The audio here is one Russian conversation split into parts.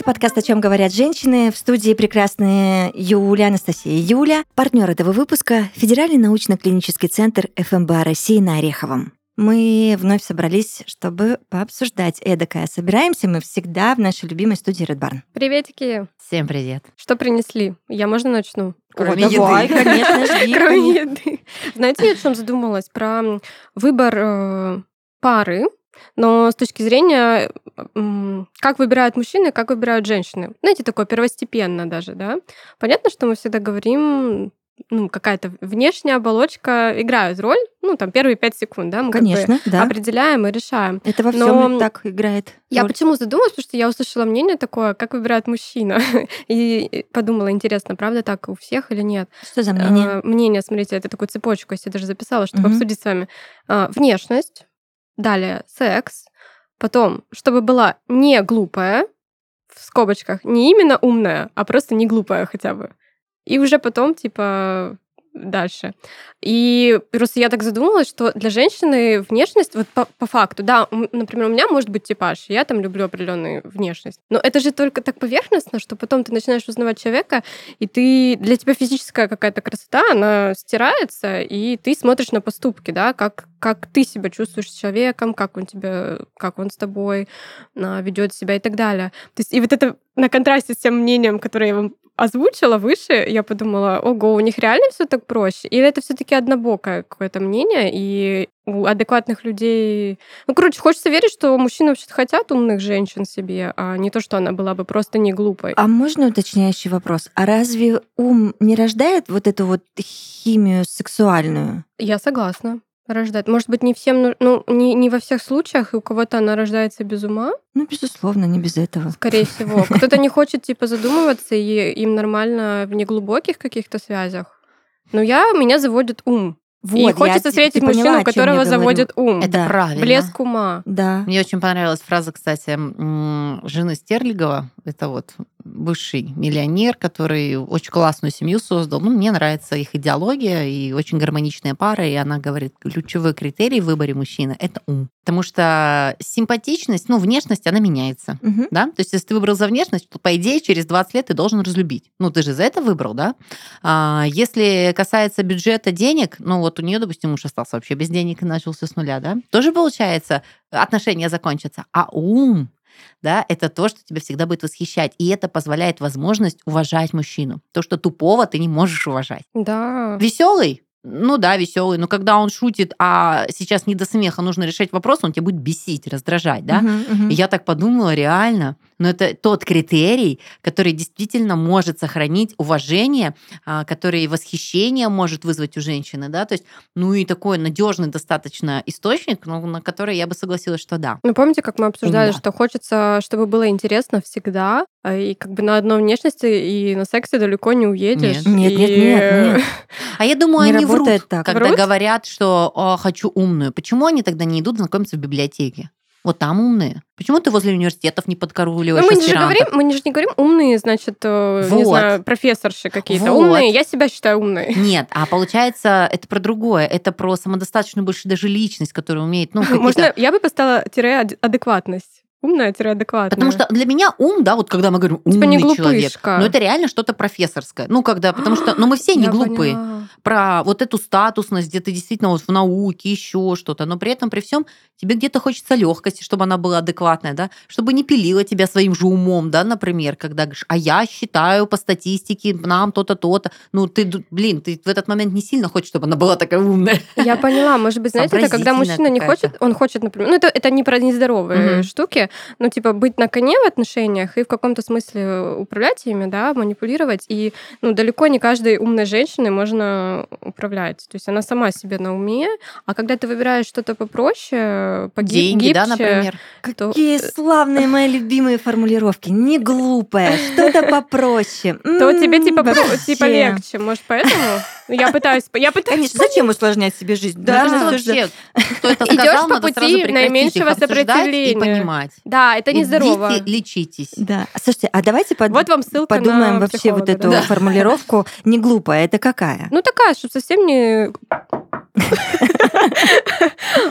Это подкаст «О чем говорят женщины». В студии прекрасные Юля, Анастасия и Юля. Партнер этого выпуска – Федеральный научно-клинический центр ФМБА России на Ореховом. Мы вновь собрались, чтобы пообсуждать эдакое. Собираемся мы всегда в нашей любимой студии Red Barn. Приветики. Всем привет. Что принесли? Я можно начну? Кроме О, давай, еды. конечно, жди. Кроме еды. Знаете, я о чем задумалась? Про выбор э, пары но с точки зрения, как выбирают мужчины, как выбирают женщины. Знаете, такое первостепенно даже, да? Понятно, что мы всегда говорим, ну, какая-то внешняя оболочка играет роль, ну, там, первые пять секунд, да, мы Конечно, как бы да. определяем и решаем. Это во всем так играет. Я почему задумалась, потому что я услышала мнение такое, как выбирает мужчина, и подумала, интересно, правда так у всех или нет? Что за мнение? А, мнение, смотрите, это такую цепочку, я себе даже записала, чтобы угу. обсудить с вами. А, внешность, Далее секс. Потом, чтобы была не глупая, в скобочках, не именно умная, а просто не глупая хотя бы. И уже потом, типа, дальше. И просто я так задумалась, что для женщины внешность, вот по, по факту, да, например, у меня может быть типаж, я там люблю определенную внешность, но это же только так поверхностно, что потом ты начинаешь узнавать человека, и ты для тебя физическая какая-то красота, она стирается, и ты смотришь на поступки, да, как как ты себя чувствуешь с человеком, как он тебя, как он с тобой а, ведет себя и так далее. То есть и вот это на контрасте с тем мнением, которое я вам озвучила выше, я подумала, ого, у них реально все так проще? Или это все-таки однобокое какое-то мнение, и у адекватных людей... Ну, короче, хочется верить, что мужчины вообще хотят умных женщин себе, а не то, что она была бы просто не глупой. А можно уточняющий вопрос? А разве ум не рождает вот эту вот химию сексуальную? Я согласна рождать. Может быть, не всем, ну, не, не во всех случаях, и у кого-то она рождается без ума. Ну, безусловно, не без этого. Скорее всего. Кто-то не хочет, типа, задумываться, и им нормально в неглубоких каких-то связях. Но я, меня заводит ум. Вот, и хочется встретить мужчину, поняла, которого заводит ум. Это да. правильно. Блеск ума. Да. Мне очень понравилась фраза, кстати, жены Стерлигова. Это вот бывший миллионер, который очень классную семью создал. Ну, мне нравится их идеология и очень гармоничная пара. И она говорит, ключевой критерий в выборе мужчины – это ум. Потому что симпатичность, ну, внешность, она меняется. Угу. Да? То есть, если ты выбрал за внешность, то, по идее, через 20 лет ты должен разлюбить. Ну, ты же за это выбрал, да? А, если касается бюджета денег, ну, вот у нее, допустим, муж остался вообще без денег и начался с нуля, да? Тоже получается, отношения закончатся. А ум да, это то, что тебя всегда будет восхищать. И это позволяет возможность уважать мужчину. То, что тупого ты не можешь уважать. Да. Веселый, ну да, веселый, но когда он шутит, а сейчас не до смеха, нужно решать вопрос, он тебя будет бесить, раздражать, да? Uh-huh, uh-huh. И я так подумала, реально, но это тот критерий, который действительно может сохранить уважение, а, который восхищение может вызвать у женщины, да, то есть, ну и такой надежный достаточно источник, ну, на который я бы согласилась, что да. Ну помните, как мы обсуждали, да. что хочется, чтобы было интересно всегда, а, и как бы на одной внешности и на сексе далеко не уедешь. Нет, и... нет, нет, нет. А я думаю, не они врут, так. когда врут? говорят, что хочу умную. Почему они тогда не идут знакомиться в библиотеке? Вот там умные. Почему ты возле университетов не подкарауливаешь ну, мы же говорим, Мы же не говорим умные, значит, э, вот. не знаю, профессорши какие-то. Вот. Умные, я себя считаю умной. Нет, а получается, это про другое. Это про самодостаточную больше даже личность, которая умеет... Ну, Можно, я бы поставила тире адекватность. Умная-адекватная. Потому что для меня ум, да, вот когда мы говорим типа умный типа человек, ну это реально что-то профессорское. Ну, когда, потому что, ну мы все не глупые. Поняла. Про вот эту статусность, где ты действительно вот в науке, еще что-то, но при этом, при всем, тебе где-то хочется легкости, чтобы она была адекватная, да, чтобы не пилила тебя своим же умом, да, например, когда говоришь, а я считаю по статистике нам то-то, то-то. Ну, ты, блин, ты в этот момент не сильно хочешь, чтобы она была такая умная. Я поняла. Может быть, знаете, это когда мужчина не хочет, он хочет, например, ну, это, это не про нездоровые угу. штуки, ну, типа, быть на коне в отношениях и в каком-то смысле управлять ими, да, манипулировать. И, ну, далеко не каждой умной женщиной можно управлять. То есть она сама себе на уме, а когда ты выбираешь что-то попроще, погибче... Деньги, да, например? То... Какие славные мои любимые формулировки. Не глупое, что-то попроще. То тебе, типа, типа легче. Может, поэтому? Ну, я пытаюсь... Я пытаюсь... Конечно, зачем усложнять себе жизнь? Да, вообще, сказал, по пути наименьшего сопротивления. и понимать. Да, это нездорово. Идите, лечитесь. Да. Слушайте, а давайте под... вот вам ссылка подумаем на вообще вот эту да. формулировку. Не глупая, это какая? Ну, такая, чтобы совсем не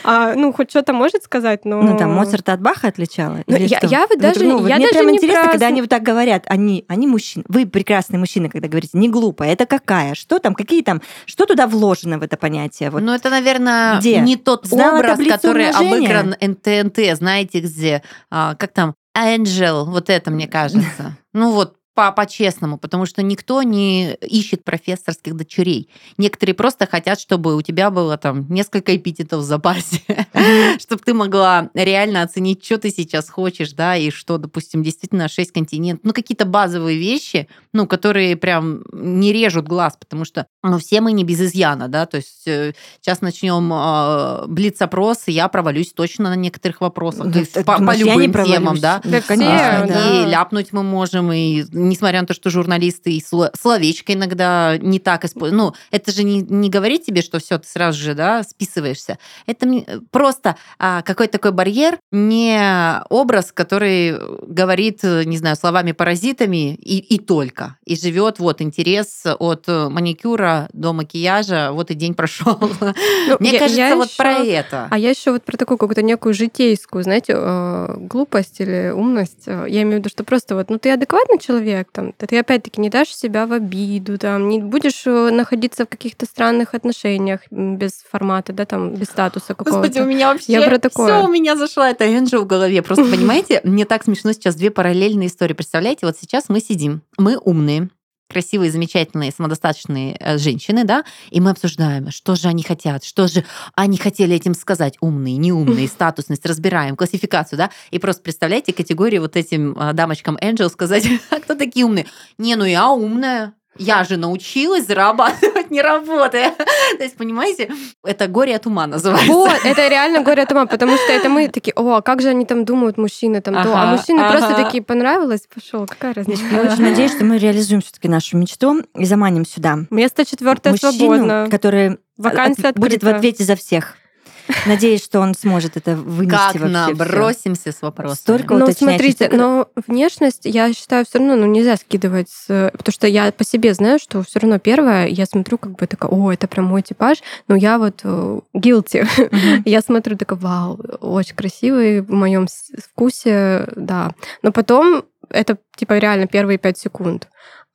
А, ну, хоть что-то может сказать, но... Ну, там, Моцарта от Баха отличала? Ну, или я- я вот Вот, даже- ну, я мне даже прям не интересно, про когда они вот так говорят, они, они мужчины. Вы прекрасные мужчины, когда говорите, не глупая, это какая? Что там, какие там, что туда вложено в это понятие? Вот. Ну, это, наверное, Где? не тот Знала образ, который умножения? обыгран НТНТ, знаете, где, а, как там, Angel, вот это, мне кажется. Ну, вот по-честному, потому что никто не ищет профессорских дочерей. Некоторые просто хотят, чтобы у тебя было там несколько эпитетов в запасе, чтобы ты могла реально оценить, что ты сейчас хочешь, да, и что, допустим, действительно шесть континентов, ну, какие-то базовые вещи, ну, которые прям не режут глаз, потому что, ну, все мы не без изъяна, да, то есть э, сейчас начнем э, блиц-опрос, и я провалюсь точно на некоторых вопросах, Да есть ты по, любым темам, да. Да конечно. И ляпнуть мы можем, и несмотря на то, что журналисты и сло- словечко иногда не так используют. Ну, это же не, не говорит тебе, что все, ты сразу же, да, списываешься. Это мне- просто а, какой-то такой барьер, не образ, который говорит, э, не знаю, словами-паразитами и, и только. И живет вот интерес от э, маникюра до макияжа, вот и день прошел. Ну, Мне я- кажется, я вот про это. А я еще вот про такую какую-то некую житейскую, знаете, э, глупость или умность. Э, Я имею в виду, что просто вот, ну ты адекватный человек, там, ты опять-таки не дашь себя в обиду, там, не будешь э, находиться в каких-то странных отношениях без формата, да, там, без статуса какого-то. Господи, у меня вообще Я про такое. все у меня зашла эта Энджи в голове. Просто понимаете, мне так смешно сейчас две параллельные истории. Представляете, вот сейчас мы сидим, мы умные, красивые, замечательные, самодостаточные э, женщины, да, и мы обсуждаем, что же они хотят, что же они хотели этим сказать, умные, неумные, статусность, разбираем, классификацию, да, и просто представляете категории вот этим э, дамочкам Angel сказать, а кто такие умные? Не, ну я умная, я же научилась зарабатывать, не работая. То есть, понимаете, это горе от ума называется. Вот, это реально горе от ума, потому что это мы такие, о, а как же они там думают, мужчины там, то, а Ага, мужчины просто такие, понравилось, пошел, какая разница. Я очень надеюсь, что мы реализуем все-таки нашу мечту и заманим сюда Место четвертое свободно. который Вакансия от- будет в ответе за всех. Надеюсь, что он сможет это вынести Как вообще набросимся с вопросом. Столько Ну, смотрите, но внешность, я считаю, все равно ну, нельзя скидывать, с- потому что я по себе знаю, что все равно первое, я смотрю, как бы такая, о, это прям мой типаж, но я вот э, guilty. Я смотрю, такая, вау, очень красивый, в моем вкусе, да. Но потом это типа реально первые пять секунд.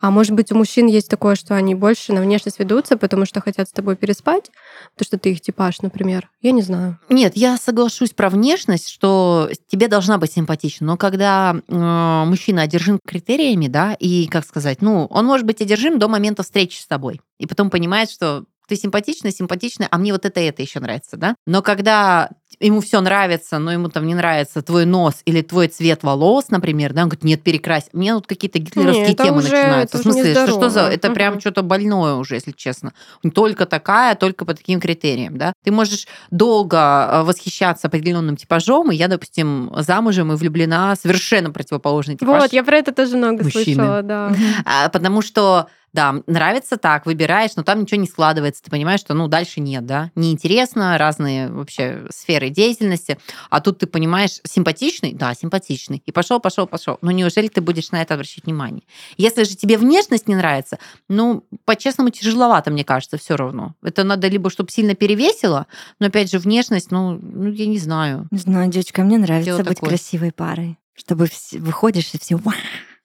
А может быть, у мужчин есть такое, что они больше на внешность ведутся, потому что хотят с тобой переспать, потому что ты их типаж, например. Я не знаю. Нет, я соглашусь про внешность, что тебе должна быть симпатична. Но когда э, мужчина одержим критериями, да, и, как сказать, ну, он может быть одержим до момента встречи с тобой. И потом понимает, что ты симпатичная, симпатичная, а мне вот это это еще нравится, да. Но когда ему все нравится, но ему там не нравится твой нос или твой цвет волос, например, да, он говорит, нет, перекрась. Мне вот какие-то гитлеровские Не, это темы уже- начинаются. В смысле, что, что за... Это прям Мгм. что-то больное уже, если честно. Только такая, только по таким критериям, да. Ты можешь долго э, восхищаться определенным типажом, и я, допустим, замужем и влюблена совершенно противоположный типаж. Вот, я про это тоже много мужчины. слышала, да. А, Потому что, да, нравится так, выбираешь, но там ничего не складывается. Ты понимаешь, что, ну, дальше нет, да. Неинтересно, разные вообще сферы деятельности. А тут ты понимаешь, симпатичный? Да, симпатичный. И пошел, пошел, пошел. Но неужели ты будешь на это обращать внимание? Если же тебе внешность не нравится, ну, по-честному, тяжеловато, мне кажется, все равно. Это надо либо, чтобы сильно перевесило, но, опять же, внешность, ну, ну я не знаю. Не знаю, девочка, мне нравится Дело быть такое. красивой парой. Чтобы выходишь и все,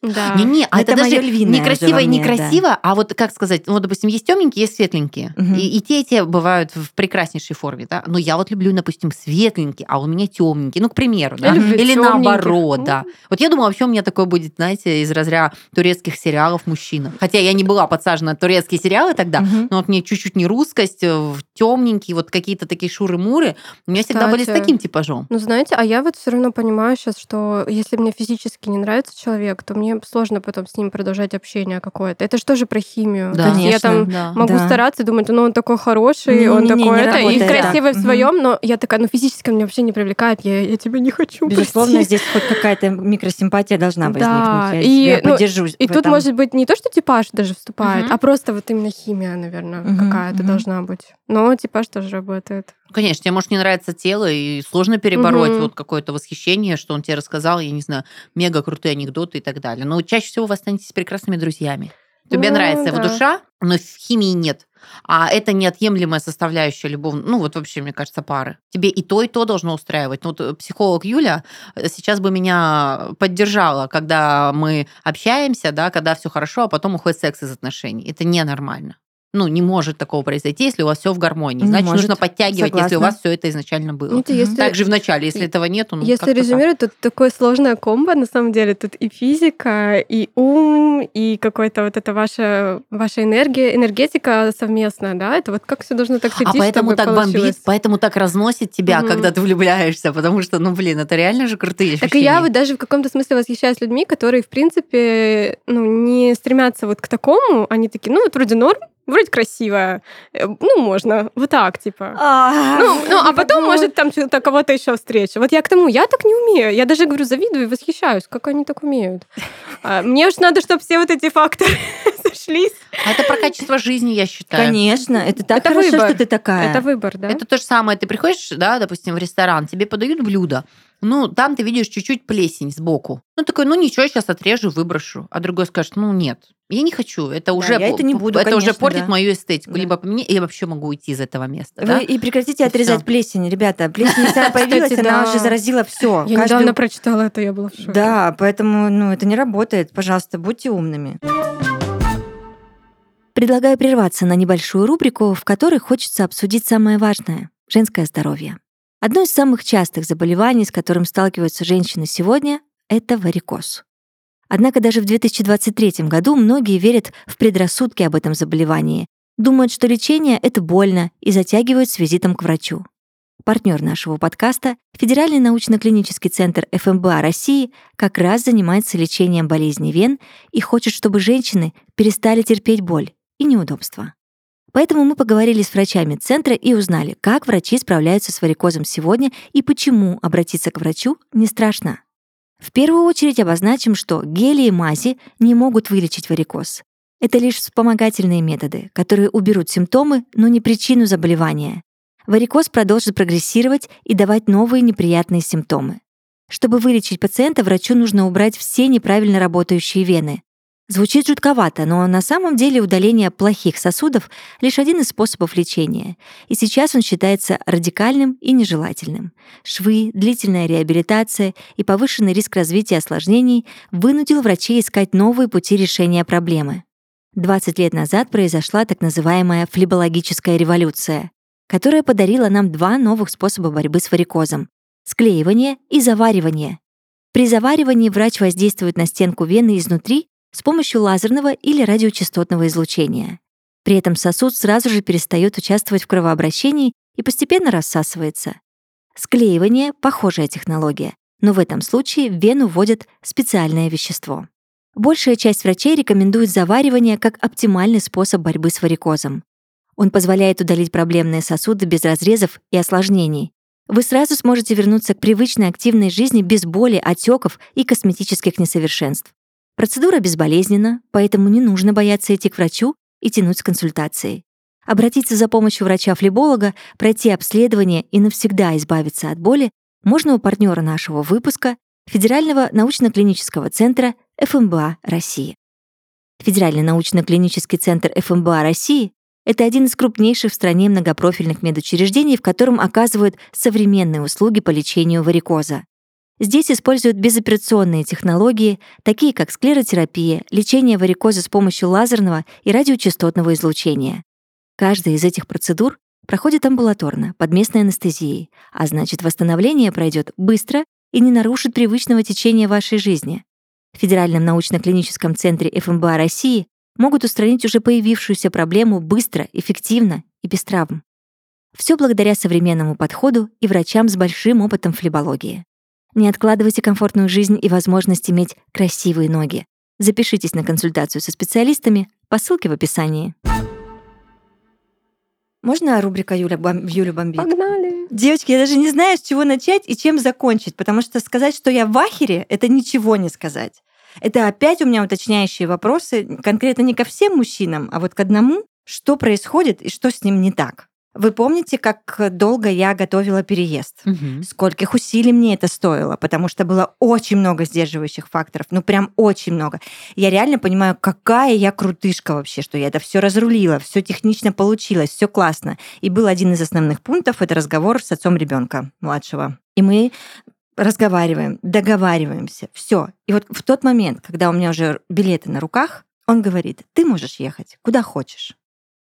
Да. Не-не, а Это это, даже некрасиво и некрасиво, а вот как сказать, ну, вот, допустим, есть темненькие, есть светленькие. Мгм. И, и те, и те бывают в прекраснейшей форме, да. Но я вот люблю, допустим, светленький, а у меня темненький. Ну, к примеру, да. Или тёмненьких. наоборот, да. Вот я думаю, вообще у меня такое будет, знаете, из разряда турецких сериалов мужчина. Хотя я не была подсажена на турецкие сериалы тогда, Мгм. но вот мне чуть-чуть не русскость, темненький, вот какие-то такие шуры-муры. У меня всегда были с Кстати, таким типажом. Ну, знаете, а я вот все равно понимаю сейчас, что если мне физически не нравится человек, то мне сложно потом с ним продолжать общение какое-то. Это же тоже про химию. Да. То есть я там да. могу Да. стараться, думать, ну он такой хороший, Не-не-не, он не такой это, и работает так. красивый в Мгм. своем, но я такая, ну физически он меня вообще не привлекает, я, я тебя не хочу. Безусловно, прости. здесь хоть какая-то микросимпатия должна Да, возникнуть. Я и, тебя ну, поддержу И в тут этом. может быть не то, что типаж даже вступает, Мгм. а просто вот именно химия, наверное, Мгм, какая-то мгм. должна быть. Но типаж тоже работает. Конечно, тебе может не нравиться тело, и сложно перебороть Мгм. вот какое-то восхищение, что он тебе рассказал, я не знаю, мега крутые анекдоты и так далее. Но чаще всего вы останетесь прекрасными друзьями. Тебе Ну, нравится его да. душа, но химии нет. А это неотъемлемая составляющая любовного, ну вот вообще, мне кажется, пары. Тебе и то, и то должно устраивать. Ну, вот э, психолог Юля э, сейчас бы меня поддержала, когда мы общаемся, да, когда все хорошо, а потом уходит секс из отношений. Это ненормально. Ну, не может такого произойти, если у вас все в гармонии. Не Значит, может. нужно подтягивать, если у Согласна. вас все это изначально было. Это если, Также в начале, если этого нету, ну, если как-то так. резюмировать, тут такое сложное комбо, на самом деле. Тут и физика, и ум, и какой-то вот это ваша, ваша энергия, энергетика совместная, да? Это вот как все должно так А сойтись, поэтому так получилось. бомбит, поэтому так разносит тебя, Мгм. когда ты влюбляешься, потому что, ну, блин, это реально же крутые ощущения. Так и я вот даже в каком-то смысле восхищаюсь людьми, которые, в принципе, ну, не стремятся вот к такому. Они такие, ну, вот вроде норм, вроде красивая, э, ну, можно, вот так, типа. Ну, ну, а потом, может, там что-то кого-то еще встреча. Вот я к тому, я так не умею. Я даже говорю, завидую и восхищаюсь, как они так умеют. А мне уж надо, чтобы все вот эти факторы сошлись. А это про качество жизни, я считаю. Конечно, это так Это хорошо, выбор. что ты такая. Это выбор, да? Это то же самое. Ты приходишь, да, допустим, в ресторан, тебе подают блюдо. Ну, там ты видишь чуть-чуть плесень сбоку. Ну, такой, ну ничего, сейчас отрежу, выброшу. А другой скажет, ну нет, я не хочу. Это уже, я это не буду, это уже конечно, портит да. мою эстетику. Да. Либо поменяй, я вообще могу уйти из этого места. Вы да? и прекратите И отрезать всё. плесень, ребята. Плесень, она появилась, Кстати, она да. уже заразила все. Я недавно прочитала это, я была в шоке. Да, поэтому ну, это не работает. Пожалуйста, будьте умными. Предлагаю прерваться на небольшую рубрику, в которой хочется обсудить самое важное — женское здоровье. Одно из самых частых заболеваний, с которым сталкиваются женщины сегодня, это варикоз. Однако даже в 2023 году многие верят в предрассудки об этом заболевании, думают, что лечение — это больно и затягивают с визитом к врачу. Партнер нашего подкаста, Федеральный научно-клинический центр ФМБА России, как раз занимается лечением болезней вен и хочет, чтобы женщины перестали терпеть боль и неудобства. Поэтому мы поговорили с врачами центра и узнали, как врачи справляются с варикозом сегодня и почему обратиться к врачу не страшно. В первую очередь обозначим, что гели и мази не могут вылечить варикоз. Это лишь вспомогательные методы, которые уберут симптомы, но не причину заболевания. Варикоз продолжит прогрессировать и давать новые неприятные симптомы. Чтобы вылечить пациента, врачу нужно убрать все неправильно работающие вены. Звучит жутковато, но на самом деле удаление плохих сосудов — лишь один из способов лечения, и сейчас он считается радикальным и нежелательным. Швы, длительная реабилитация и повышенный риск развития осложнений вынудил врачей искать новые пути решения проблемы. 20 лет назад произошла так называемая флебологическая революция, которая подарила нам два новых способа борьбы с варикозом — склеивание и заваривание. При заваривании врач воздействует на стенку вены изнутри с помощью лазерного или радиочастотного излучения. При этом сосуд сразу же перестает участвовать в кровообращении и постепенно рассасывается. Склеивание — похожая технология, но в этом случае в вену вводят специальное вещество. Большая часть врачей рекомендует заваривание как оптимальный способ борьбы с варикозом. Он позволяет удалить проблемные сосуды без разрезов и осложнений. Вы сразу сможете вернуться к привычной активной жизни без боли, отеков и косметических несовершенств. Процедура безболезненна, поэтому не нужно бояться идти к врачу и тянуть с консультацией. Обратиться за помощью врача-флеболога, пройти обследование и навсегда избавиться от боли можно у партнера нашего выпуска Федерального научно-клинического центра ФМБА России. Федеральный научно-клинический центр ФМБА России — это один из крупнейших в стране многопрофильных медучреждений, в котором оказывают современные услуги по лечению варикоза. Здесь используют безоперационные технологии, такие как склеротерапия, лечение варикоза с помощью лазерного и радиочастотного излучения. Каждая из этих процедур проходит амбулаторно, под местной анестезией, а значит, восстановление пройдет быстро и не нарушит привычного течения вашей жизни. В Федеральном научно-клиническом центре ФМБА России могут устранить уже появившуюся проблему быстро, эффективно и без травм. Все благодаря современному подходу и врачам с большим опытом флебологии. Не откладывайте комфортную жизнь и возможность иметь красивые ноги. Запишитесь на консультацию со специалистами по ссылке в описании. Можно рубрика Юля, бом... Юля бомбит? Погнали. Девочки, я даже не знаю, с чего начать и чем закончить, потому что сказать, что я в ахере, это ничего не сказать. Это опять у меня уточняющие вопросы, конкретно не ко всем мужчинам, а вот к одному, что происходит и что с ним не так. Вы помните, как долго я готовила переезд? Мгм. Скольких усилий мне это стоило, потому что было очень много сдерживающих факторов, ну прям очень много. Я реально понимаю, какая я крутышка вообще, что я это все разрулила, все технично получилось, все классно. И был один из основных пунктов это разговор с отцом ребенка младшего. И мы разговариваем, договариваемся, все. И вот в тот момент, когда у меня уже билеты на руках, он говорит: ты можешь ехать куда хочешь,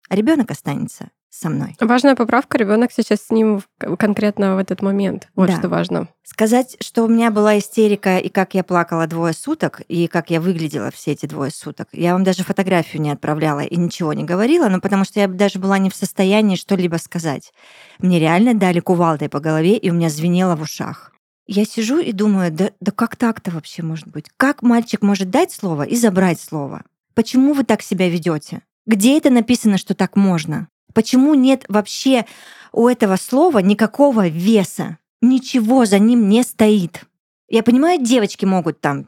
а ребенок останется со мной. Важная поправка, ребенок сейчас с ним конкретно в этот момент. Вот Да. что важно. Сказать, что у меня была истерика, и как я плакала двое суток, и как я выглядела все эти двое суток, я вам даже фотографию не отправляла и ничего не говорила, ну потому что я даже была не в состоянии что-либо сказать. Мне реально дали кувалдой по голове, и у меня звенело в ушах. Я сижу и думаю, да, да как так-то вообще может быть? Как мальчик может дать слово и забрать слово? Почему вы так себя ведете? Где это написано, что так можно? Почему нет вообще у этого слова никакого веса? Ничего за ним не стоит. Я понимаю, девочки могут там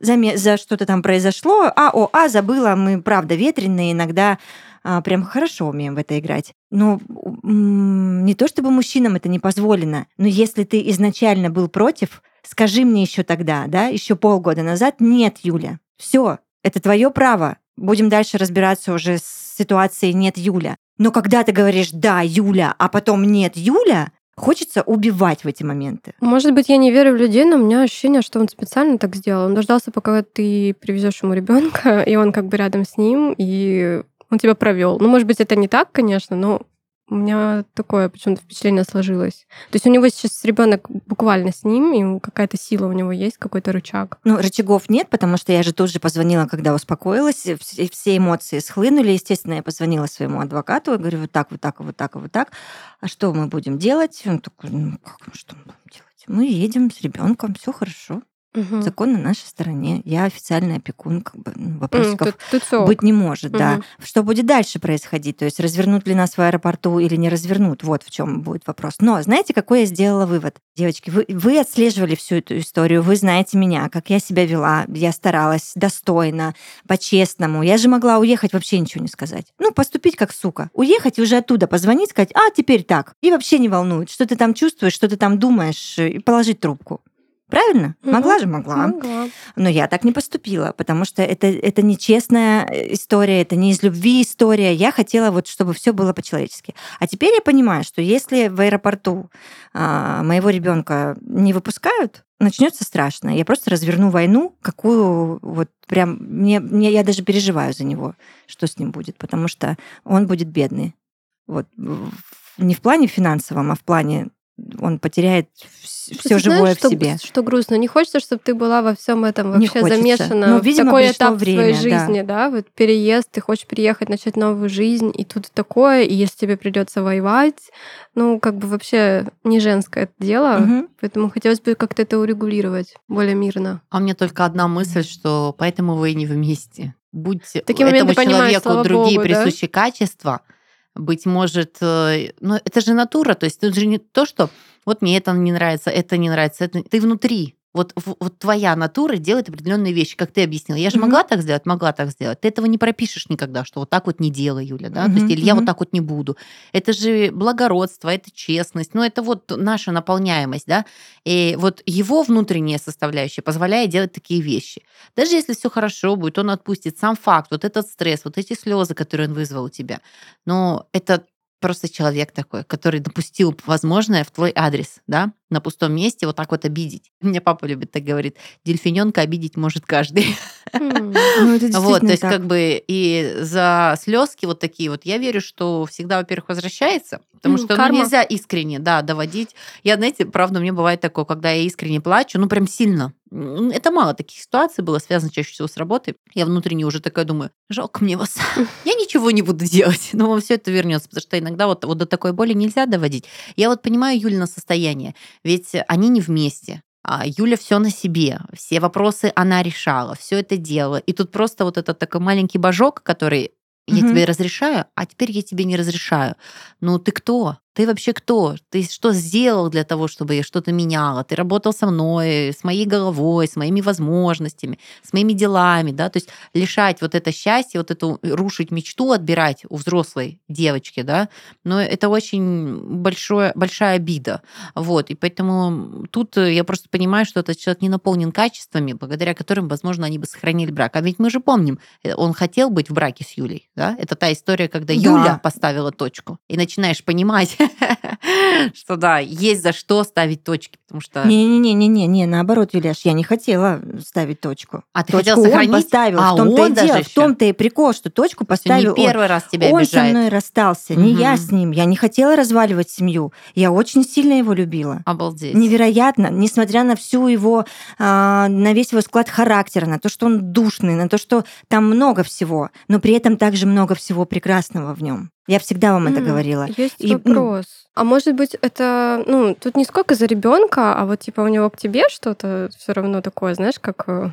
за, за что-то там произошло, а о, а забыла, мы правда ветреные, иногда а, прям хорошо умеем в это играть. Но м, не то чтобы мужчинам это не позволено, но если ты изначально был против, скажи мне еще тогда, да, еще полгода назад, нет, Юля, все, это твое право. Будем дальше разбираться уже с ситуацией нет, Юля. Но когда ты говоришь да, Юля, а потом нет, Юля, хочется убивать в эти моменты. Может быть, я не верю в людей, но у меня ощущение, что он специально так сделал. Он дождался, пока ты привезешь ему ребенка, и он как бы рядом с ним, и он тебя провел. Ну, может быть, это не так, конечно, но у меня такое почему-то впечатление сложилось. То есть у него сейчас ребенок буквально с ним, и какая-то сила у него есть, какой-то рычаг. Ну, рычагов нет, потому что я же тут же позвонила, когда успокоилась, все, эмоции схлынули. Естественно, я позвонила своему адвокату и говорю, вот так, вот так, вот так, вот так. А что мы будем делать? Он такой, ну как мы что мы будем делать? Мы едем с ребенком, все хорошо. Мгм. Закон на нашей стороне. Я официальный опекун, как бы ну, вопросиков Тут, тут ок. быть не может, да. Мгм. Что будет дальше происходить? То есть развернут ли нас в аэропорту или не развернут? Вот в чем будет вопрос. Но знаете, какой я сделала вывод? Девочки, вы, вы отслеживали всю эту историю, вы знаете меня, как я себя вела, я старалась достойно, по-честному. Я же могла уехать, вообще ничего не сказать. Ну, поступить как сука. Уехать и уже оттуда позвонить, сказать, а, теперь так. И вообще не волнует, что ты там чувствуешь, что ты там думаешь, и положить трубку. Правильно? Могла же, могла. Могла. Но я так не поступила, потому что это, это нечестная э, история, это не из любви история. Я хотела вот, чтобы все было по-человечески. А теперь я понимаю, что если в аэропорту а, моего ребенка не выпускают, начнется страшно. Я просто разверну войну, какую вот прям мне, мне я даже переживаю за него, что с ним будет, потому что он будет бедный. Вот не в плане финансовом, а в плане он потеряет все Ты знаешь, живое что, в себе. Что грустно. Не хочется, чтобы ты была во всем этом Не вообще хочется. замешана Ну, в видимо, такой этап время, своей да. жизни, да. Вот переезд, ты хочешь переехать, начать новую жизнь, и тут такое, и если тебе придется воевать, ну, как бы вообще не женское это дело, Мгм. поэтому хотелось бы как-то это урегулировать более мирно. А у меня только одна мысль, что поэтому вы и не вместе. Будь Такие этому понимаешь, человеку слава другие богу, да? присущие качества, быть может, э, ну это же натура, то есть это же не то, что вот мне это не нравится, это не нравится, это... ты внутри. Вот, вот твоя натура делает определенные вещи, как ты объяснила. Я же Мгм. могла так сделать, могла так сделать. Ты этого не пропишешь никогда, что вот так вот не делай, Юля, да? То есть или я вот мгм. так вот не буду. Это же благородство, это честность, ну это вот наша наполняемость, да? И вот его внутренняя составляющая позволяет делать такие вещи. Даже если все хорошо будет, он отпустит сам факт, вот этот стресс, вот эти слезы, которые он вызвал у тебя. Но это просто человек такой, который допустил возможное в твой адрес, да, на пустом месте вот так вот обидеть. Мне папа любит так говорит, дельфиненка обидеть может каждый. Ну, это Вот, то есть так. как бы и за слезки вот такие вот, я верю, что всегда, во-первых, возвращается, потому что ну, нельзя искренне, да, доводить. Я, знаете, правда, меня бывает такое, когда я искренне плачу, ну прям сильно. Это мало таких ситуаций было, связано чаще всего с работой. Я внутренне уже такая думаю, жалко мне вас. Я ничего не буду делать, но вам все это вернется, потому что иногда вот, вот до такой боли нельзя доводить. Я вот понимаю Юлина состояние, ведь они не вместе. А Юля все на себе, все вопросы она решала, все это делала. И тут просто вот этот такой маленький божок, который я Мгм. тебе разрешаю, а теперь я тебе не разрешаю. Ну ты кто? Ты вообще кто? Ты что сделал для того, чтобы я что-то меняла? Ты работал со мной, с моей головой, с моими возможностями, с моими делами, да? То есть лишать вот это счастье, вот эту рушить мечту, отбирать у взрослой девочки, да? Но это очень большое, большая обида. Вот. И поэтому тут я просто понимаю, что этот человек не наполнен качествами, благодаря которым, возможно, они бы сохранили брак. А ведь мы же помним, э, он хотел быть в браке с Юлей, да? Это та история, когда да. Юля поставила точку. И начинаешь понимать, что да, есть за что ставить точки, потому что... Не-не-не-не, не, наоборот, Юляш, я не хотела ставить точку. А ты хотела сохранить? он поставил, а в том-то и дело, в том-то и прикол, что точку поставил не первый раз тебя Он со мной расстался, не я с ним, я не хотела разваливать семью, я очень сильно его любила. Обалдеть. Невероятно, несмотря на всю его, а, на весь его склад характера, на то, что он душный, на то, что там много всего, но при этом также много всего прекрасного в нем. Я всегда вам это говорила. Есть И, вопрос. А может быть, это, ну, тут не сколько за ребенка, а вот типа у него к тебе что-то все равно такое, знаешь, как э,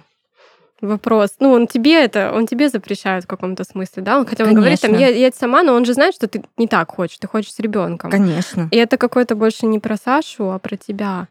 вопрос. Ну, он тебе это, он тебе запрещает в каком-то смысле, да? Он хотя он говорит, там, я, я сама, но он же знает, что ты не так хочешь, ты хочешь с ребенком. Конечно. И это какое-то больше не про Сашу, а про тебя.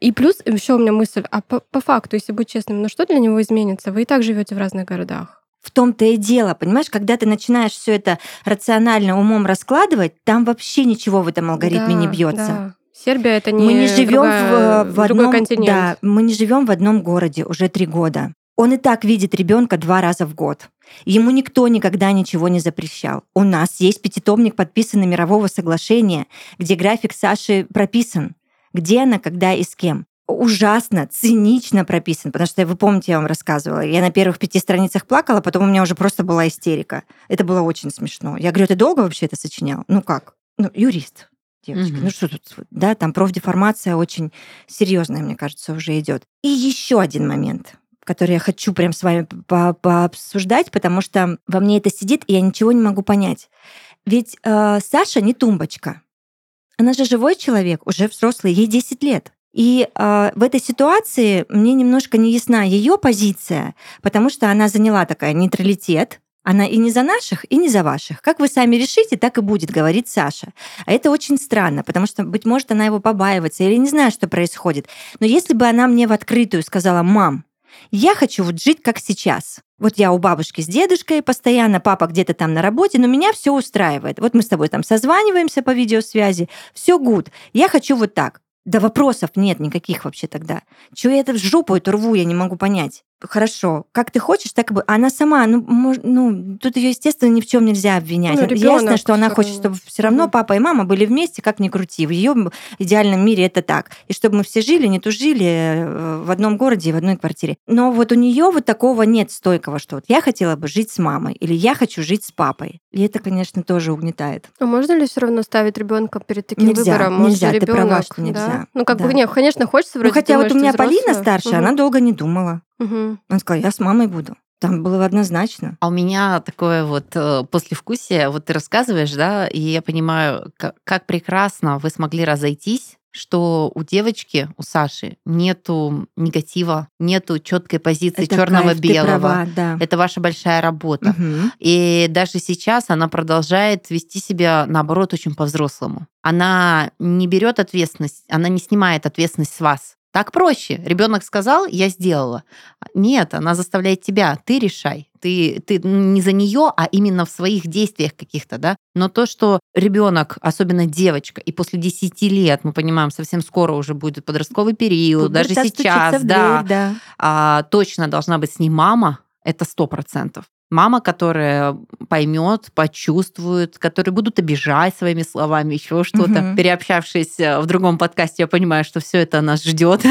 И плюс еще у меня мысль, а по, по факту, если быть честным, ну что для него изменится? Вы и так живете в разных городах. В том-то и дело, понимаешь, когда ты начинаешь все это рационально умом раскладывать, там вообще ничего в этом алгоритме да, не бьется. Да. Сербия это не мы не живем в, в одном, континент. Да, мы не живем в одном городе уже три года. Он и так видит ребенка два раза в год. Ему никто никогда ничего не запрещал. У нас есть пятитомник подписанный мирового соглашения, где график Саши прописан. Где она, когда и с кем ужасно, цинично прописан, потому что вы помните, я вам рассказывала, я на первых пяти страницах плакала, потом у меня уже просто была истерика. Это было очень смешно. Я говорю, ты долго вообще это сочинял? Ну как? Ну, юрист, девочки. Угу. Ну что тут, да, там профдеформация очень серьезная, мне кажется, уже идет. И еще один момент который я хочу прям с вами по пообсуждать, потому что во мне это сидит, и я ничего не могу понять. Ведь э, Саша не тумбочка. Она же живой человек, уже взрослый, ей 10 лет. И э, в этой ситуации мне немножко не ясна ее позиция, потому что она заняла такая нейтралитет, она и не за наших, и не за ваших. Как вы сами решите, так и будет, говорит Саша. А это очень странно, потому что, быть может, она его побаивается или не знает, что происходит. Но если бы она мне в открытую сказала, мам, я хочу вот жить как сейчас. Вот я у бабушки с дедушкой постоянно, папа где-то там на работе, но меня все устраивает. Вот мы с тобой там созваниваемся по видеосвязи, все гуд. Я хочу вот так. Да вопросов нет никаких вообще тогда. Чего я это в жопу эту рву, я не могу понять хорошо, как ты хочешь, так и бы. Она сама, ну, мож, ну тут ее, естественно, ни в чем нельзя обвинять. Ну, Ясно, что она хочет, чтобы все равно папа и мама были вместе, как ни крути. В ее идеальном мире это так. И чтобы мы все жили, не тужили э, в одном городе, в одной квартире. Но вот у нее вот такого нет стойкого, что вот я хотела бы жить с мамой, или я хочу жить с папой. И это, конечно, тоже угнетает. А можно ли все равно ставить ребенка перед таким нельзя, выбором? Может, нельзя, ребенок, ты права, что нельзя. Да? Ну, как да. бы, нет, конечно, хочется вроде Ну, хотя думаешь, вот у меня. Полина старшая, угу. она долго не думала. Угу. Он сказал, я с мамой буду. Там было однозначно. А у меня такое вот э, послевкусие, вот ты рассказываешь, да, и я понимаю, как, как прекрасно вы смогли разойтись, что у девочки, у Саши, нету негатива, нету четкой позиции Это черного кайф, ты белого. права, да. Это ваша большая работа. Мгм. И даже сейчас она продолжает вести себя, наоборот, очень по-взрослому. Она не берет ответственность, она не снимает ответственность с вас. Так проще. Ребенок сказал, я сделала. Нет, она заставляет тебя, ты решай. Ты, ты не за нее, а именно в своих действиях каких-то, да. Но то, что ребенок, особенно девочка, и после 10 лет, мы понимаем, совсем скоро уже будет подростковый период, даже Пубертат сейчас, да, дверь, да. а, точно должна быть с ним мама, это сто процентов. Мама, которая поймет, почувствует, которые будут обижать своими словами, еще что-то. Мгм. Переобщавшись э, в другом подкасте, я понимаю, что все это нас ждет,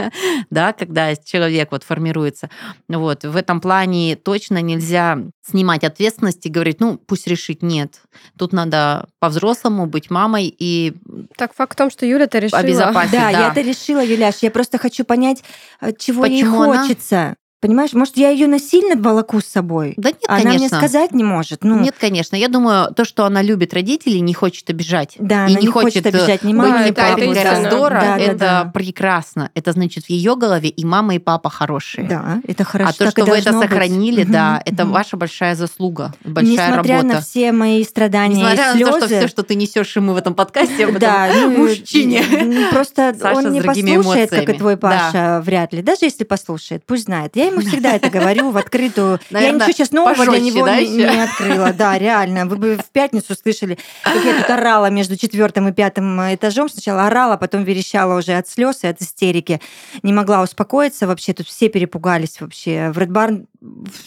да, когда человек вот формируется. Вот в этом плане точно нельзя снимать ответственность и говорить, ну пусть решить нет. Тут надо по-взрослому быть мамой и Так факт в том, что Юля-то решила. Обезопасить. Да, да. я это решила, Юляш. Я просто хочу понять, э, чего ей Почему она? Понимаешь, может, я ее насильно волоку с собой? Да нет, Она конечно. мне сказать не может. Ну, Нет, конечно. Я думаю, то, что она любит родителей, не хочет обижать. да, и она не хочет, обижать ни быть маму, ни это- папу. раздора, Да, да, это да. прекрасно. Это значит, в ее голове и мама, и папа хорошие. Да, это хорошо. а то, что вы это быть. сохранили, Мгм, да, это ваша большая заслуга, большая Несмотря работа. на все мои страдания Несмотря и на то, что слезы, все, что ты несешь ему в этом подкасте, об этом да, ну, мужчине. Просто Саша он не послушает, как и твой Да. Паша, вряд ли. Даже если послушает, пусть знает. Я ему всегда это говорю в открытую. Я Наверное, ничего сейчас нового для него да, не, не открыла. Да, реально. Вы бы в пятницу слышали, как я тут орала между четвертым и пятым этажом. Сначала орала, потом верещала уже от слез и от истерики. Не могла успокоиться вообще. Тут все перепугались вообще. В Red Barn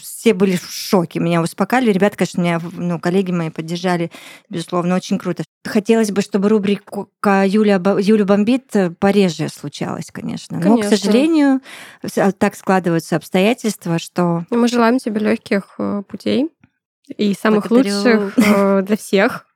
все были в шоке. Меня успокаивали. Ребята, конечно, меня, ну, коллеги мои поддержали. Безусловно, очень круто. Хотелось бы, чтобы рубрика Юля, Юлю бомбит пореже случалась, конечно. Но, к Конечно. сожалению, с- так складываются обстоятельства, что И мы желаем тебе легких э, путей и самых Благодарю. лучших э, для всех.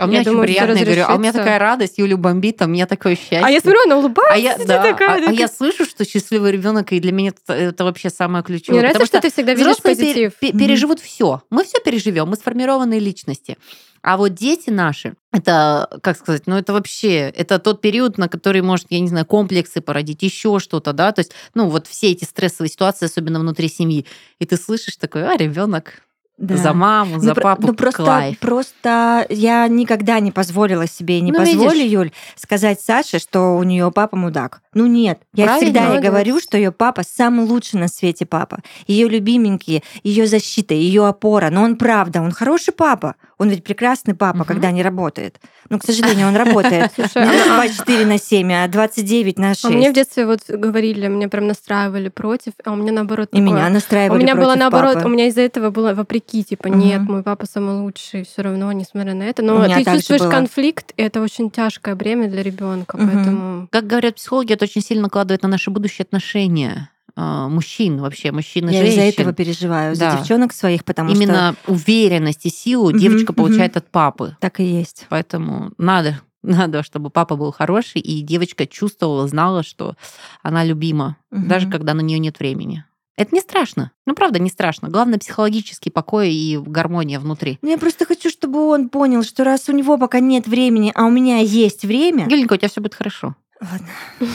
А у меня Я очень думаю, приятно, я говорю, а у меня такая радость, Юлю бомбит, а у меня такое счастье. А я смотрю, она улыбается. А я, да, такая, а- а такая. я слышу, что счастливый ребенок, и для меня это, это вообще самое ключевое. Мне нравится, потому что ты всегда видишь пер- позитив. пе- Мгм. переживут все. Мы все переживем, мы сформированные личности. А вот дети наши, это, как сказать, ну это вообще, это тот период, на который может, я не знаю, комплексы породить, еще что-то, да, то есть, ну вот все эти стрессовые ситуации, особенно внутри семьи, и ты слышишь такой, а, ребенок да. за маму, Ну, за папу, ну, просто, кайф. просто я никогда не позволила себе и не Ну, позволю, видишь. Юль, сказать Саше, что у нее папа мудак. Ну нет, я Правильно. всегда ей Молодец. говорю, что ее папа самый лучший на свете папа. Ее любименький, ее защита, ее опора. Но он правда, он хороший папа. Он ведь прекрасный папа, Мгм. когда не работает. Ну, к сожалению, он работает. Слушай, Не а- 24 на 7, а 29 на 6. а мне в детстве вот говорили, мне прям настраивали против, а у меня наоборот И такое. меня У настраивали меня было наоборот, папы. у меня из-за этого было вопреки, типа, Мгм. нет, мой папа самый лучший, все равно, несмотря на это. У Но меня ты чувствуешь было. конфликт, и это очень тяжкое бремя для ребенка, Мгм. поэтому Как говорят психологи, это очень сильно накладывает на наши будущие отношения а, мужчин вообще, мужчин и Я женщин. из-за этого переживаю, за Да. девчонок своих, потому что Именно уверенность и силу Мгм, девочка получает от папы. так и есть. Поэтому надо, надо, чтобы папа был хороший, и девочка чувствовала, знала, что она любима, даже Мгм. когда на нее нет времени. Это не страшно. Ну, правда, не страшно. Главное психологический покой и гармония внутри. Ну, Я просто хочу, чтобы он понял, что раз у него пока нет времени, а у меня есть время... Юленька, у тебя все будет хорошо. Ладно,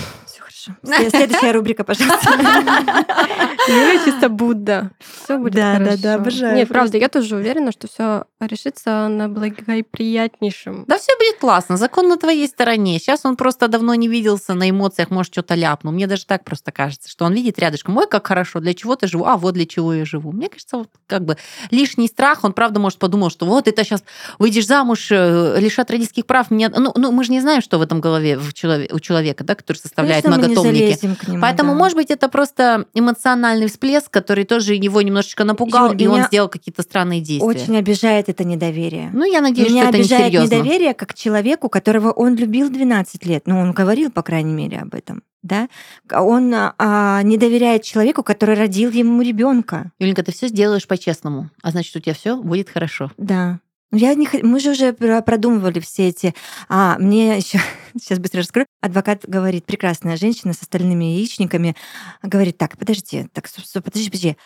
хорошо. След- Следующая рубрика, пожалуйста. Юля чисто Будда. Все будет Да, да, хорошо. да, обожаю Нет, правда, я тоже уверена, что все решится на благоприятнейшем. Да все будет классно, закон на твоей стороне. Сейчас он просто давно не виделся на эмоциях, может, что-то ляпнул. Мне даже так просто кажется, что он видит рядышком, ой, как хорошо, для чего ты живу, а вот для чего я живу. Мне кажется, вот как бы лишний страх, он правда может подумал, что вот это сейчас выйдешь замуж, э, лишат родительских прав. Меня... Ну, ну, мы же не знаем, что в этом голове в у человека, да, который составляет Конечно, не залезем к нему, Поэтому, да. может быть, это просто эмоциональный всплеск, который тоже его немножечко напугал, Юль, и он сделал какие-то странные действия. Очень обижает это недоверие. Ну, я надеюсь, Меня что это обижает несерьезно. недоверие как человеку, которого он любил 12 лет. Ну, он говорил, по крайней мере, об этом. Да? Он а, не доверяет человеку, который родил ему ребенка. Юленька, ты все сделаешь по-честному, а значит, у тебя все будет хорошо. Да. Ну, Я не, х- мы же уже про- продумывали все эти... А, мне еще... Сейчас быстро расскажу. Адвокат говорит, прекрасная женщина с остальными яичниками, говорит, так, подожди, так, подожди, подожди.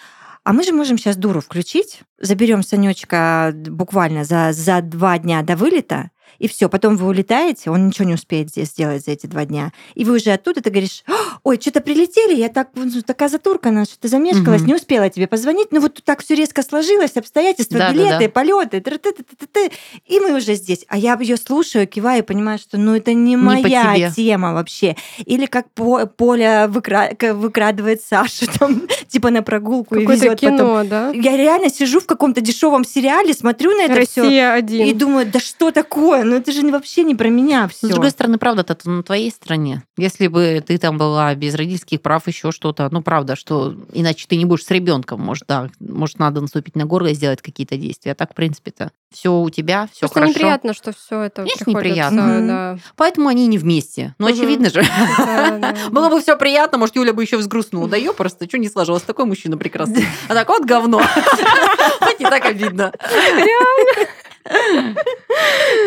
А мы же можем сейчас дуру включить, заберем Санечка буквально за, за два дня до вылета, и все, потом вы улетаете, он ничего не успеет здесь сделать за эти два дня. И вы уже оттуда, ты говоришь, ой, что-то прилетели, я так, ну, такая затуркана, что ты замешкалась, Мгм. не успела тебе позвонить, ну вот так все резко сложилось, обстоятельства, Да-да-да. билеты, полеты, тра-та-та-та-та. и мы уже здесь. А я ее слушаю, киваю, и понимаю, что ну это не, по моя тема вообще. Или как По- Поля выкра- выкрадывает Сашу там, типа на прогулку и везет потом. кино, да? Я реально сижу в каком-то дешевом сериале, смотрю на это все и думаю, да что такое? Ну это же вообще не про меня все. Но, с другой стороны, правда, это на твоей стороне. Если бы ты там была без родительских прав, еще что-то, ну, правда, что иначе ты не будешь с ребенком, может, да, может, надо наступить на горло и сделать какие-то действия. А так, в принципе-то, все у тебя, все Просто хорошо. неприятно, что все это приходится, неприятно. Мгм. да. Поэтому они не вместе. Ну, Мгм. очевидно же. Было бы все приятно, может, Юля бы еще взгрустнула. Да ее просто, что не сложилось, такой мужчина прекрасный. А так вот говно. Хоть не так обидно.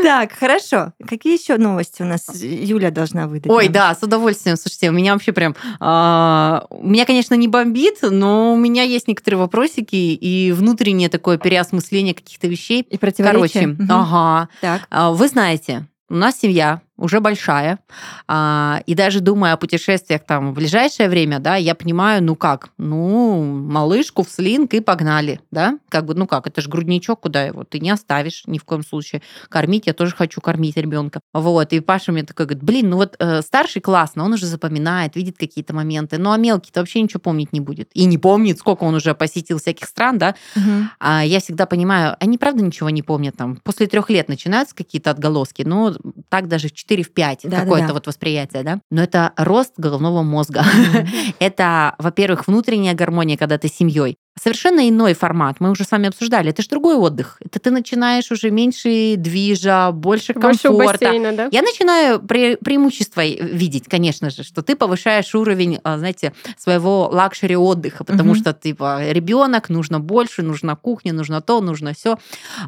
Так, хорошо. Какие еще новости у нас Юля должна выдать? Ой, да, с удовольствием. Слушайте, у меня вообще прям... А, меня, конечно, не бомбит, но у меня есть некоторые вопросики и внутреннее такое переосмысление каких-то вещей. И противоречия. Короче, ага. Так. А, Вы знаете, у нас семья уже большая, а, и даже думая о путешествиях там в ближайшее время, да, я понимаю, ну как, ну, малышку в слинг и погнали, да, как бы, ну как, это же грудничок, куда его ты не оставишь ни в коем случае. Кормить я тоже хочу кормить ребенка. Вот, и Паша мне такой говорит, блин, ну вот э, старший классно, он уже запоминает, видит какие-то моменты, ну а мелкий-то вообще ничего помнить не будет. И не помнит, сколько он уже посетил всяких стран, да, Мгм. а я всегда понимаю, они правда ничего не помнят там. После трех лет начинаются какие-то отголоски, ну, так даже в 4 в 5 Да-да-да. какое-то вот восприятие, да. Но это рост головного мозга. Это, во-первых, внутренняя гармония, когда ты с семьей. Совершенно иной формат. Мы уже с вами обсуждали. Это же другой отдых. Это ты начинаешь уже меньше движа, больше Больше комфорта. бассейна, да? Я начинаю пре- преимущество видеть, конечно же, что ты повышаешь уровень, а, знаете, своего luxury отдыха, потому Мгм. что типа ребенок, нужно больше, нужна кухня, нужно то, нужно все.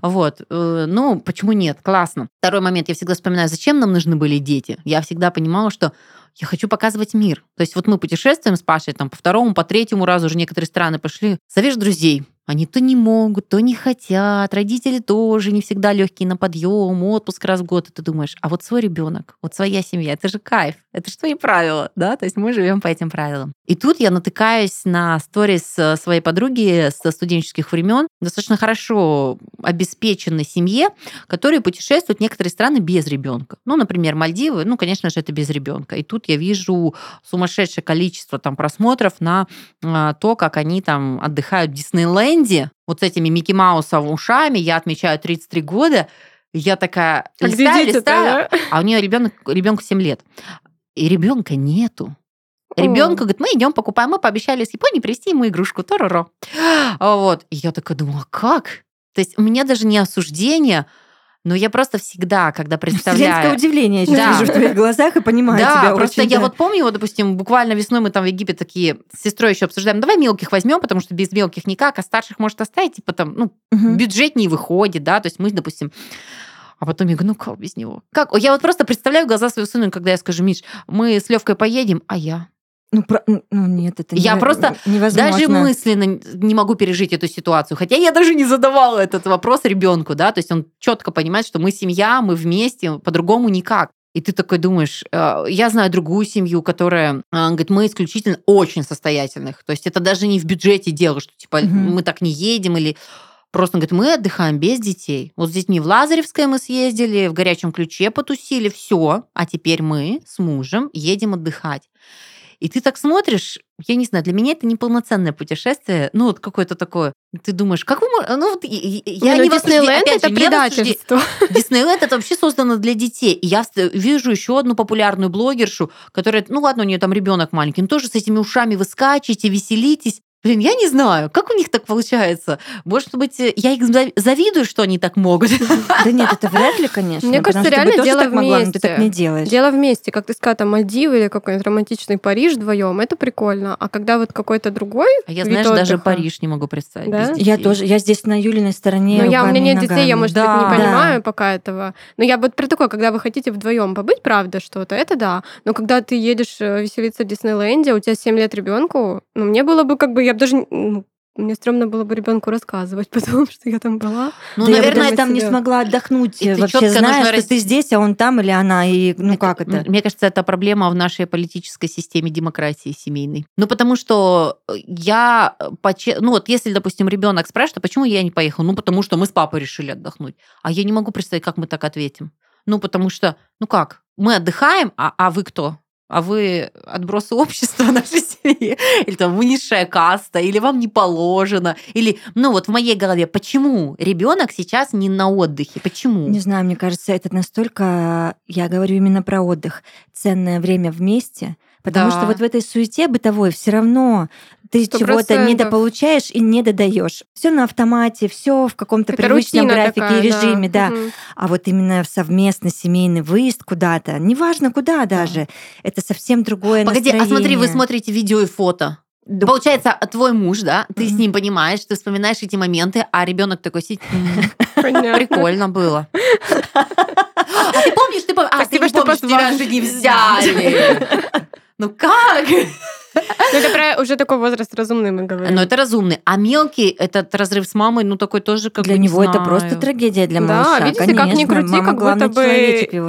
Вот. Э, Ну, почему нет? Классно. Второй момент, я всегда вспоминаю, зачем нам нужны были дети. Я всегда понимала, что я хочу показывать мир. То есть вот мы путешествуем с Пашей там по второму, по третьему разу уже некоторые страны пошли. Зовешь друзей, они то не могут, то не хотят, родители тоже не всегда легкие на подъем, отпуск раз в год, и ты думаешь, а вот свой ребенок, вот своя семья, это же кайф, это же твои правила, да, то есть мы живем по этим правилам. И тут я натыкаюсь на сторис э, своей подруги со студенческих времен, достаточно хорошо обеспеченной семье, которые путешествуют в некоторые страны без ребенка. Ну, например, Мальдивы, ну, конечно же, это без ребенка. И тут я вижу сумасшедшее количество там просмотров на а, то, как они там отдыхают в Диснейленде, вот с этими Микки Маусом ушами, я отмечаю 33 года, я такая А листаю, листаю, да? а у нее ребенок, ребенку 7 лет. И ребенка нету. Ребенка говорит, мы идем покупаем, мы пообещали с Японии привезти ему игрушку, тороро. Вот. И я такая думаю, а как? То есть у меня даже не осуждение, но я просто всегда, когда Вселенское представляю... удивление я сейчас Да. вижу в твоих глазах и понимаю Да, тебя просто очень, я да. вот помню, вот, допустим, буквально весной мы там в Египет такие с сестрой еще обсуждаем, давай мелких возьмем, потому что без мелких никак, а старших может оставить, типа там, ну, Мгм. бюджет не выходит, да, то есть мы, допустим, а потом я говорю, ну как без него? Как? Я вот просто представляю глаза своего сына, когда я скажу, Миш, мы с Левкой поедем, а я? Ну, про- ну, нет, это Я нево- просто невозможно. Даже мысленно не могу пережить эту ситуацию. Хотя я даже не задавала этот вопрос ребенку, да, то есть он четко понимает, что мы семья, мы вместе, по-другому никак. И ты такой думаешь, э, я знаю другую семью, которая э, говорит, мы исключительно очень состоятельных. То есть это даже не в бюджете дело, что типа Мгм. мы так не едем или просто говорит, мы отдыхаем без детей. Вот с детьми в Лазаревское мы съездили, в горячем ключе потусили, все. А теперь мы с мужем едем отдыхать. И ты так смотришь, я не знаю, для меня это неполноценное путешествие, ну вот какое-то такое. Ты думаешь, как вы Ну вот я Не, ну, не Диснейленд это же, предательство. Диснейленд это вообще создано для детей. И я вижу еще одну популярную блогершу, которая, ну ладно, у нее там ребенок маленький, но тоже с этими ушами вы скачете, веселитесь. Блин, я не знаю, как у них так получается. Может быть, я их зави- завидую, что они так могут. Да нет, это вряд ли, конечно. Мне кажется, реально дело так могла, но ты так вместе. не делаешь. Дело вместе, как ты сказала, там Мальдивы или какой-нибудь романтичный Париж вдвоем, это прикольно. А когда вот какой-то другой, А я, знаешь, даже. Париж не могу представить. Да? Я тоже, я здесь на Юлиной стороне. ну я у меня нет детей, я, может Да. быть, не Да. понимаю пока этого. Но я вот про такое, когда вы хотите вдвоем побыть, правда, что-то, это да. Но когда ты едешь э, веселиться в Диснейленде, у тебя 7 лет ребенку, ну мне было бы как бы, я бы даже ну, мне стрёмно было бы ребенку рассказывать, потому что я там была. Ну, да я наверное, даже там не себя. смогла отдохнуть, И ты вообще нужно что рас- ты здесь, а он там или она, и ну как это? Мне кажется, это проблема в нашей политической системе демократии семейной. Ну, потому что я, э, ну вот если, допустим, ребенок спрашивает, а почему я не поехал? Ну, потому что мы с папой решили отдохнуть. А я не могу представить, как мы так ответим. Ну, потому что, ну как, мы отдыхаем, а, а вы кто? А вы отбросы общества нашей семьи? Или там вы низшая каста? Или вам не положено? Или, ну вот в моей голове, почему ребенок сейчас не на отдыхе? Почему? Не знаю, мне кажется, это настолько, я говорю именно про отдых, ценное время вместе, потому Да. что вот в этой суете бытовой все равно ты чего-то недополучаешь и не додаешь. Все на автомате, все в каком-то Это привычном графике такая, и режиме, да. Мгм. А вот именно в совместный семейный выезд куда-то, неважно куда даже, это совсем другое Погоди, а смотри, вы настроение. смотрите видео и фото. Да, Получается, а твой муж, да, ты с Мгм. ним понимаешь, ты вспоминаешь эти моменты, а ребенок такой сидит, «М, Понятно. прикольно было. помнишь, ты помнишь. А, ты Спасибо, не что помнишь, тебя же не взяли. Ну как? Ну, это про уже такой возраст разумный мы говорим. Но это разумный. А мелкий, этот разрыв с мамой, ну такой тоже как Для бы не него это знаю. просто трагедия для да, малыша. видите, как ни крути, как будто бы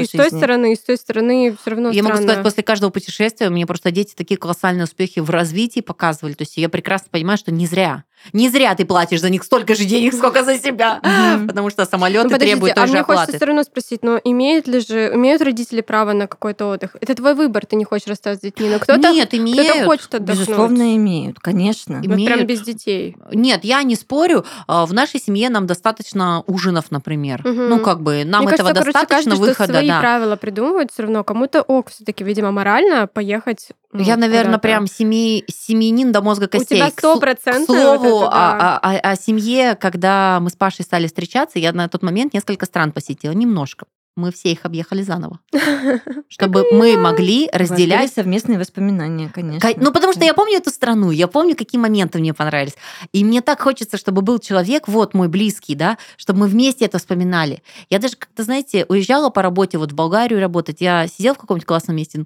и с той стороны, и с той стороны все равно Я могу сказать, после каждого путешествия мне просто дети такие колоссальные успехи в развитии показывали. То есть я прекрасно понимаю, что не зря. Не зря ты платишь за них столько же денег, сколько за себя. Потому что Ну, самолеты требуют а той же мне хочется оплаты. все равно спросить, но имеют ли же, имеют родители право на какой-то отдых? Это твой выбор, ты не хочешь расстаться с детьми, но кто-то, Нет, кто-то имеют. Хочет отдохнуть. Безусловно, имеют, конечно. И- Вот прям имеют. без детей. Нет, я не спорю. А, В нашей семье нам достаточно ужинов, например. Мгм. Ну, как бы нам Мне этого кажется, короче, достаточно каждый, что выхода, свои да. правила придумывает все равно. Кому-то ок, все-таки, видимо, морально поехать. ну, Я, наверное, прям семей, семьянин до мозга У костей. тебя К слу- стопроцентно К слову, вот это, да. о, о- о семье, когда мы с Пашей стали встречаться, я на тот момент несколько стран посетила, немножко. Мы все их объехали заново, чтобы мы могли разделять совместные воспоминания, конечно. Ну, потому что я помню эту страну, я помню, какие моменты мне понравились. И мне так хочется, чтобы был человек, вот мой близкий, да, чтобы мы вместе это вспоминали. Я даже как-то, знаете, уезжала по работе вот в Болгарию работать, я сидела в каком-нибудь классном месте,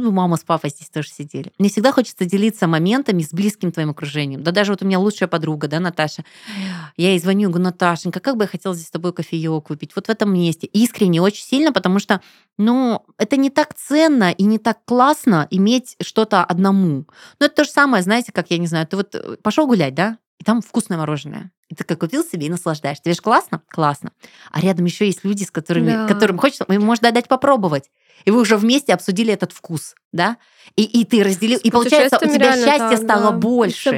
ну, ну, бы мама с папой здесь тоже сидели. Мне всегда хочется делиться моментами с близким твоим окружением. Да даже вот у меня лучшая подруга, да, Наташа. Я ей звоню, говорю, Наташенька, как бы я хотела здесь с тобой кофеек выпить, вот в этом месте. Искренне, очень сильно, потому что, ну, это не так ценно и не так классно иметь что-то одному. Ну, это то же самое, знаете, как, я не знаю, ты вот пошел гулять, да, и там вкусное мороженое. И ты как купил себе и наслаждаешься. Тебе же классно? Классно. А рядом еще есть люди, с которыми, Да. которым хочется, им можно дать попробовать. И вы уже вместе обсудили этот вкус, да? И, и ты разделил, и получается, у тебя счастья так, стало да, больше,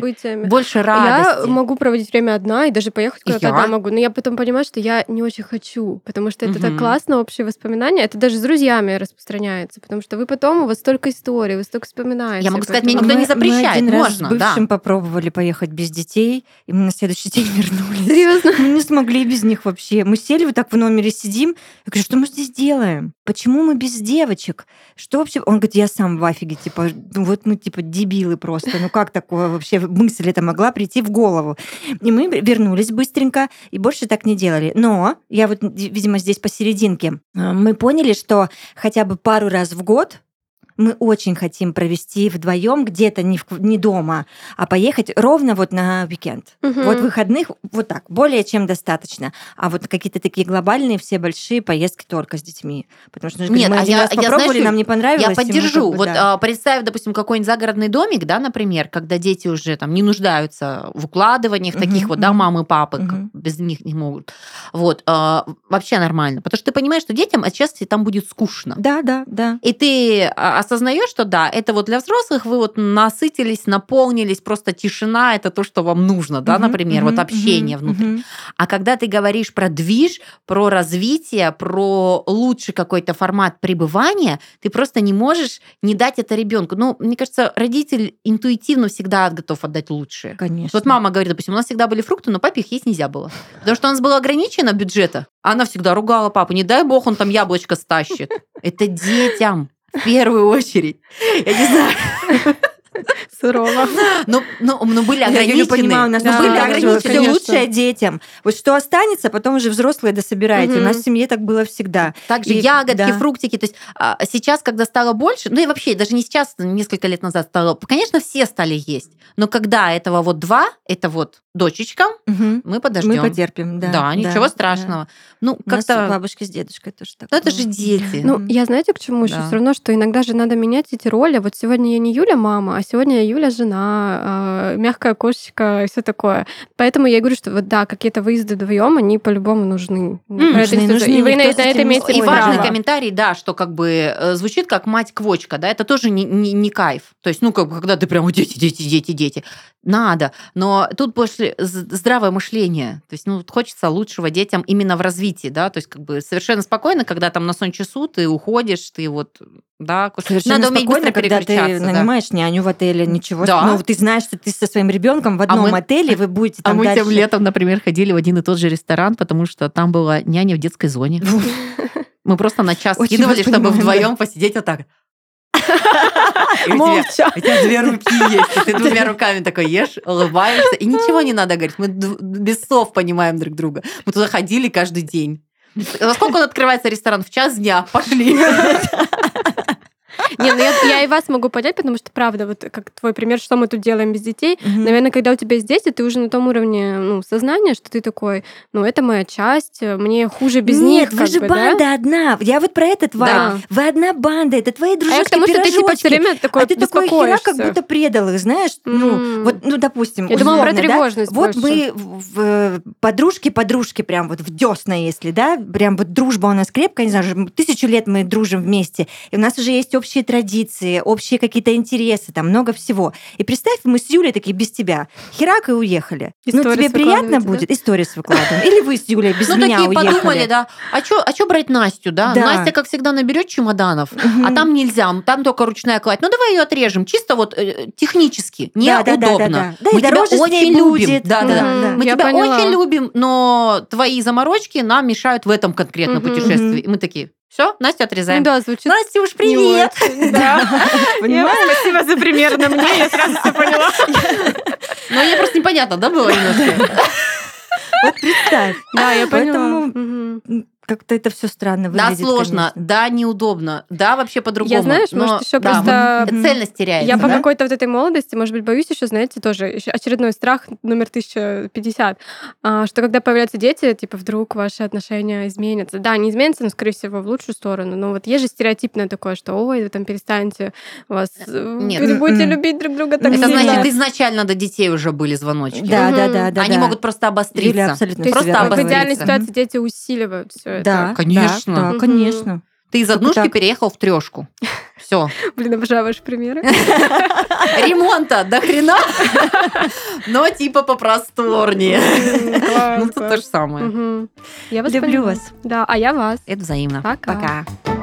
больше Я радости. могу проводить время одна и даже поехать куда-то я. одна могу. Но я потом понимаю, что я не очень хочу, потому что это так Мгм. классно, общие воспоминания. Это даже с друзьями распространяется, потому что вы потом, у вас столько историй, вы столько вспоминаете. Я могу сказать, мне никто не мы, запрещает, Мы один раз можно, с бывшим да. попробовали поехать без детей, и мы на следующий день вернулись. Серьезно? Мы не смогли без них вообще. Мы сели вот так в номере сидим. Я говорю, что мы здесь делаем? Почему мы без девочек? Что вообще? Он говорит, я сам в афиге. Типа, ну вот мы типа дебилы просто. Ну как такое вообще мысль это могла прийти в голову? И мы вернулись быстренько и больше так не делали. Но я вот, видимо, здесь посерединке. А, Мы поняли, что хотя бы пару раз в год мы очень хотим провести вдвоем где-то не, в- не дома, а поехать ровно вот на уикенд. Мгм. Вот выходных вот так, более чем достаточно. А вот какие-то такие глобальные, все большие поездки только с детьми. Потому что ну, Нет, мы а я- раз я, попробовали, знаешь, нам не понравилось. Я поддержу. как бы, вот да. а, представь, допустим, какой-нибудь загородный домик, да, например, когда дети уже там не нуждаются в укладываниях Мгм, таких вот, да, мамы, папы, как Мгм. без них не могут. Вот, а, вообще нормально. Потому что ты понимаешь, что детям отчасти там будет скучно. Да, да, да. И ты а, осознаешь, что да, это вот для взрослых вы вот насытились, наполнились, просто тишина, это то, что вам нужно, да, например, вот общение внутри. А когда ты говоришь про движ, про развитие, про лучший какой-то формат пребывания, ты просто не можешь не дать это ребенку. Ну, мне кажется, родитель интуитивно всегда готов отдать лучшее. Конечно. Вот мама говорит, допустим, у нас всегда были фрукты, но папе их есть нельзя было. Потому что у нас было ограничено бюджета. А Она всегда ругала папу, не дай бог, он там яблочко стащит. Это детям в первую очередь. Я не знаю. Сурово. Ну, ну, ну были Я ограничены. Юлю понимаю, у нас Да, были были ограничены. конечно. лучшее детям. Вот что останется, потом уже взрослые дособираете. Мгм. У нас в семье так было всегда. Также И- ягодки, да. фруктики. То есть а, сейчас, когда стало больше, ну и вообще, даже не сейчас, несколько лет назад стало, конечно, все стали есть. Но когда этого вот два, это вот дочечкам, Мгм. мы подождем. Мы потерпим, да. Да, ничего да. страшного. Ну, У нас как-то... бабушки с дедушкой тоже так Ну, это же дети. Ну, я знаете, к чему еще? Да. Все равно, что иногда же надо менять эти роли. Вот сегодня я не Юля мама, а сегодня я Юля жена, а, мягкая кошечка и все такое. Поэтому я и говорю, что вот да, какие-то выезды вдвоем, они по-любому нужны. Это нужны, И вы на, на это имеете И важный право. комментарий, да, что как бы э, звучит как мать-квочка, да, это тоже не, не, не кайф. То есть, ну, как бы, когда ты прям дети, дети, дети, дети. Надо. Но тут больше з- здравое мышление. То есть, ну, хочется лучшего детям именно в развитии, да, то есть, как бы совершенно спокойно, когда там на сон часу ты уходишь, ты вот, да, Совершенно надо уметь спокойно, когда ты да. нанимаешь няню в отеле, ничего. Да. Ну, ты знаешь, что ты со своим ребенком в одном мы- отеле, вы будете А там мы дальше. тем летом, например, ходили в один и тот же ресторан, потому что там была няня в детской зоне. Мы просто на час скидывали, чтобы вдвоем посидеть вот так. И у тебя- Молча. У тебя две руки есть, и ты двумя руками такой ешь, улыбаешься, и ничего не надо говорить. Мы без слов понимаем друг друга. Мы туда ходили каждый день. Во сколько он открывается ресторан? В час дня. Пошли. Не, ну я, я и вас могу понять, потому что, правда, вот как твой пример, что мы тут делаем без детей, Мгм. наверное, когда у тебя есть дети, ты уже на том уровне ну, сознания, что ты такой, ну, это моя часть, мне хуже без Нет, них. вы как же бы, да? банда одна. Я вот про этот вайб. Да. Вы одна банда, это твои А я дружочки, к тому, что ты типа все время такой а ты такой хера, как будто предал их, знаешь? Ну, М. вот, ну, допустим, Я думала про условно, да? тревожность Вот мы в- в- подружки-подружки прям вот в десна, если, да, прям вот дружба у нас крепкая, не знаю, тысячу лет мы дружим вместе, и у нас уже есть общие традиции, общие какие-то интересы, там много всего. И представь, мы с Юлей такие без тебя, херак и уехали. И ну, тебе приятно да? будет? И сторис выкладываем. Или вы с Юлей без Ну, меня такие уехали. подумали, да. А что а чё брать Настю, да? Да. Настя, как всегда, наберет чемоданов, Мгм. а там нельзя, там только ручная кладь. Ну, давай ее отрежем, чисто вот э, технически, Да, да, да, неудобно. да, да. Да, Мы тебя очень любим. будет. Да, да, да. Мгм. Мы Я тебя поняла. очень любим, но твои заморочки нам мешают в этом конкретном Мгм. путешествии. И мы такие, все, Настю Ну отрезаем. да, звучит Настюш, не привет! Да. Спасибо за пример на мне, я сразу все поняла. Ну, мне просто непонятно, да, было немножко? Вот представь. Да, я поняла. Поэтому. Как-то это все странно Да, выглядит. сложно, конечно. да, неудобно, да, вообще по-другому. Я, знаешь, но- может, еще да, просто цельность теряется. Я по да? какой-то вот этой молодости, может быть, боюсь еще, знаете, тоже очередной страх номер 1050, а, что когда появляются дети, типа, вдруг ваши отношения изменятся. Да, не изменятся, но, скорее всего, в лучшую сторону. Но вот есть же стереотипное такое, что, ой, вы там перестанете вас... э, Нет. вы будете М-м. любить друг друга так Это сильно. значит, изначально до детей уже были звоночки. Да, да, да, да. Они да. могут просто Юля обостриться. абсолютно То есть Просто верно в обостриться. идеальной ситуации дети усиливают все Да, это. Конечно. Да, Мгм. конечно. Ты из однушки так. переехал в трешку. Все. Блин, обожаю ваши примеры. Ремонта до хрена, но типа попросторнее. Ну, это то же самое. Я вас Люблю вас. Да, а я вас. Это взаимно. Пока. Пока.